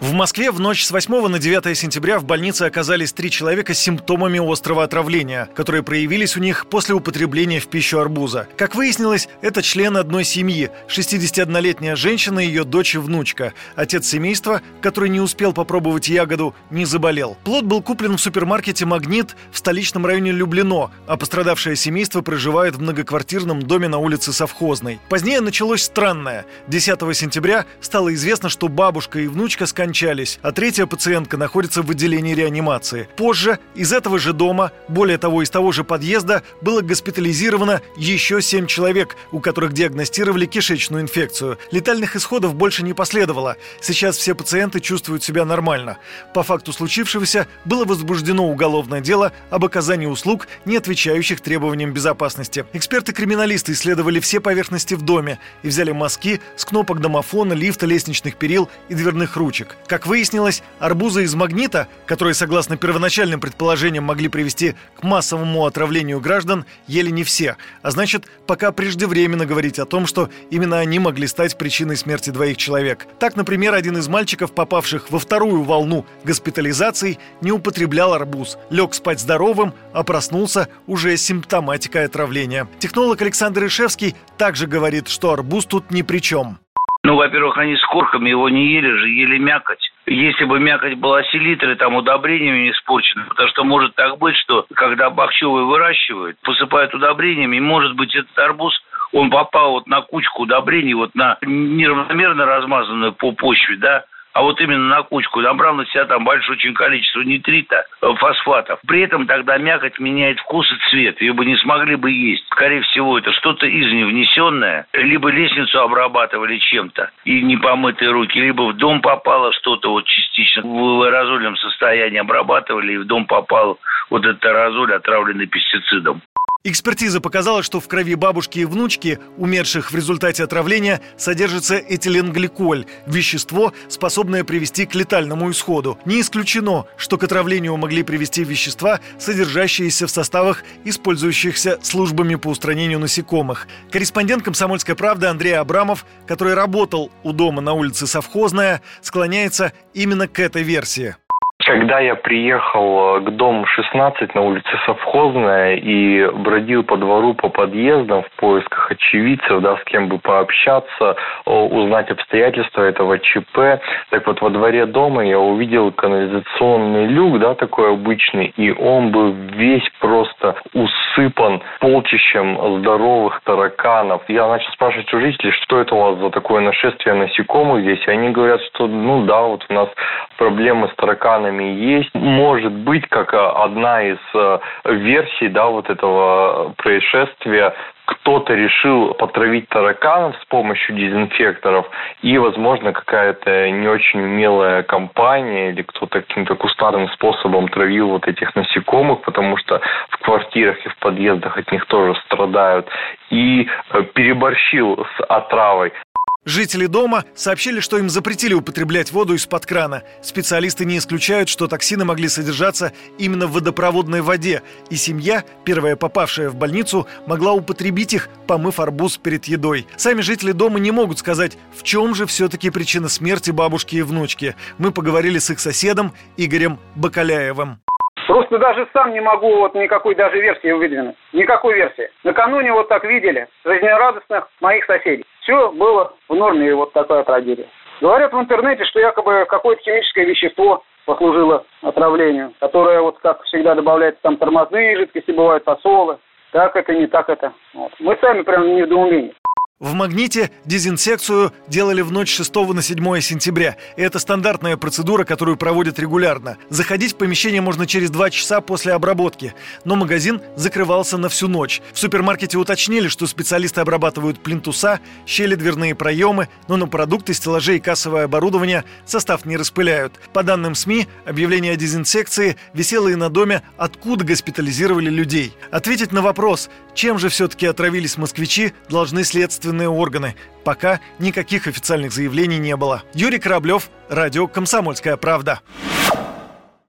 В Москве в ночь с 8 на 9 сентября в больнице оказались три человека с симптомами острого отравления, которые проявились у них после употребления в пищу арбуза. Как выяснилось, это член одной семьи – 61-летняя женщина ее дочь и внучка. Отец семейства, который не успел попробовать ягоду, не заболел. Плод был куплен в супермаркете «Магнит» в столичном районе Люблино, а пострадавшее семейство проживает в многоквартирном доме на улице Совхозной. Позднее началось странное. 10 сентября стало известно, что бабушка и внучка скончались скончались, а третья пациентка находится в отделении реанимации. Позже из этого же дома, более того, из того же подъезда, было госпитализировано еще семь человек, у которых диагностировали кишечную инфекцию. Летальных исходов больше не последовало. Сейчас все пациенты чувствуют себя нормально. По факту случившегося было возбуждено уголовное дело об оказании услуг, не отвечающих требованиям безопасности. Эксперты-криминалисты исследовали все поверхности в доме и взяли мазки с кнопок домофона, лифта, лестничных перил и дверных ручек. Как выяснилось, арбузы из магнита, которые, согласно первоначальным предположениям, могли привести к массовому отравлению граждан, ели не все. А значит, пока преждевременно говорить о том, что именно они могли стать причиной смерти двоих человек. Так, например, один из мальчиков, попавших во вторую волну госпитализаций, не употреблял арбуз, лег спать здоровым, а проснулся уже с симптоматикой отравления. Технолог Александр Ишевский также говорит, что арбуз тут ни при чем. Ну, во-первых, они с корками его не ели же, ели мякоть. Если бы мякоть была селитрой, там удобрениями испорчена, потому что может так быть, что когда бахчевые выращивают, посыпают удобрениями, может быть этот арбуз он попал вот на кучку удобрений, вот на неравномерно размазанную по почве, да, а вот именно на кучку набрал на себя там большое очень количество нитрита, э, фосфатов. При этом тогда мякоть меняет вкус и цвет. Ее бы не смогли бы есть. Скорее всего, это что-то извне внесенное. Либо лестницу обрабатывали чем-то и непомытые руки, либо в дом попало что-то вот частично в аэрозольном состоянии обрабатывали, и в дом попал вот этот аэрозоль, отравленный пестицидом. Экспертиза показала, что в крови бабушки и внучки, умерших в результате отравления, содержится этиленгликоль – вещество, способное привести к летальному исходу. Не исключено, что к отравлению могли привести вещества, содержащиеся в составах, использующихся службами по устранению насекомых. Корреспондент «Комсомольской правды» Андрей Абрамов, который работал у дома на улице Совхозная, склоняется именно к этой версии. Когда я приехал э, к дому 16 на улице Совхозная и бродил по двору, по подъездам в поисках очевидцев, да, с кем бы пообщаться, узнать обстоятельства этого чп, так вот во дворе дома я увидел канализационный люк, да, такой обычный, и он был весь просто усыпан полчищем здоровых тараканов. Я начал спрашивать у жителей, что это у вас за такое нашествие насекомых здесь, и они говорят, что, ну да, вот у нас проблемы с тараканами нами есть. Может быть, как э, одна из э, версий да, вот этого происшествия, кто-то решил потравить тараканов с помощью дезинфекторов, и, возможно, какая-то не очень умелая компания или кто-то каким-то кустарным способом травил вот этих насекомых, потому что в квартирах и в подъездах от них тоже страдают, и э, переборщил с отравой. Жители дома сообщили, что им запретили употреблять воду из-под крана. Специалисты не исключают, что токсины могли содержаться именно в водопроводной воде, и семья, первая попавшая в больницу, могла употребить их, помыв арбуз перед едой. Сами жители дома не могут сказать, в чем же все-таки причина смерти бабушки и внучки. Мы поговорили с их соседом Игорем Бакаляевым. Просто даже сам не могу вот никакой даже версии выдвинуть. Никакой версии. Накануне вот так видели жизнерадостных моих соседей. Все было в норме, и вот такая трагедия. Говорят в интернете, что якобы какое-то химическое вещество послужило отравлению, которое вот как всегда добавляется там тормозные жидкости, бывают посолы. Так это, не так это. Вот. Мы сами прям не в недоумении. В «Магните» дезинсекцию делали в ночь 6 на 7 сентября. И это стандартная процедура, которую проводят регулярно. Заходить в помещение можно через 2 часа после обработки. Но магазин закрывался на всю ночь. В супермаркете уточнили, что специалисты обрабатывают плинтуса, щели дверные проемы, но на продукты, стеллажи и кассовое оборудование состав не распыляют. По данным СМИ, объявление о дезинсекции висело и на доме, откуда госпитализировали людей. Ответить на вопрос, чем же все-таки отравились москвичи, должны следствие следственные органы. Пока никаких официальных заявлений не было. Юрий Кораблев, радио «Комсомольская правда».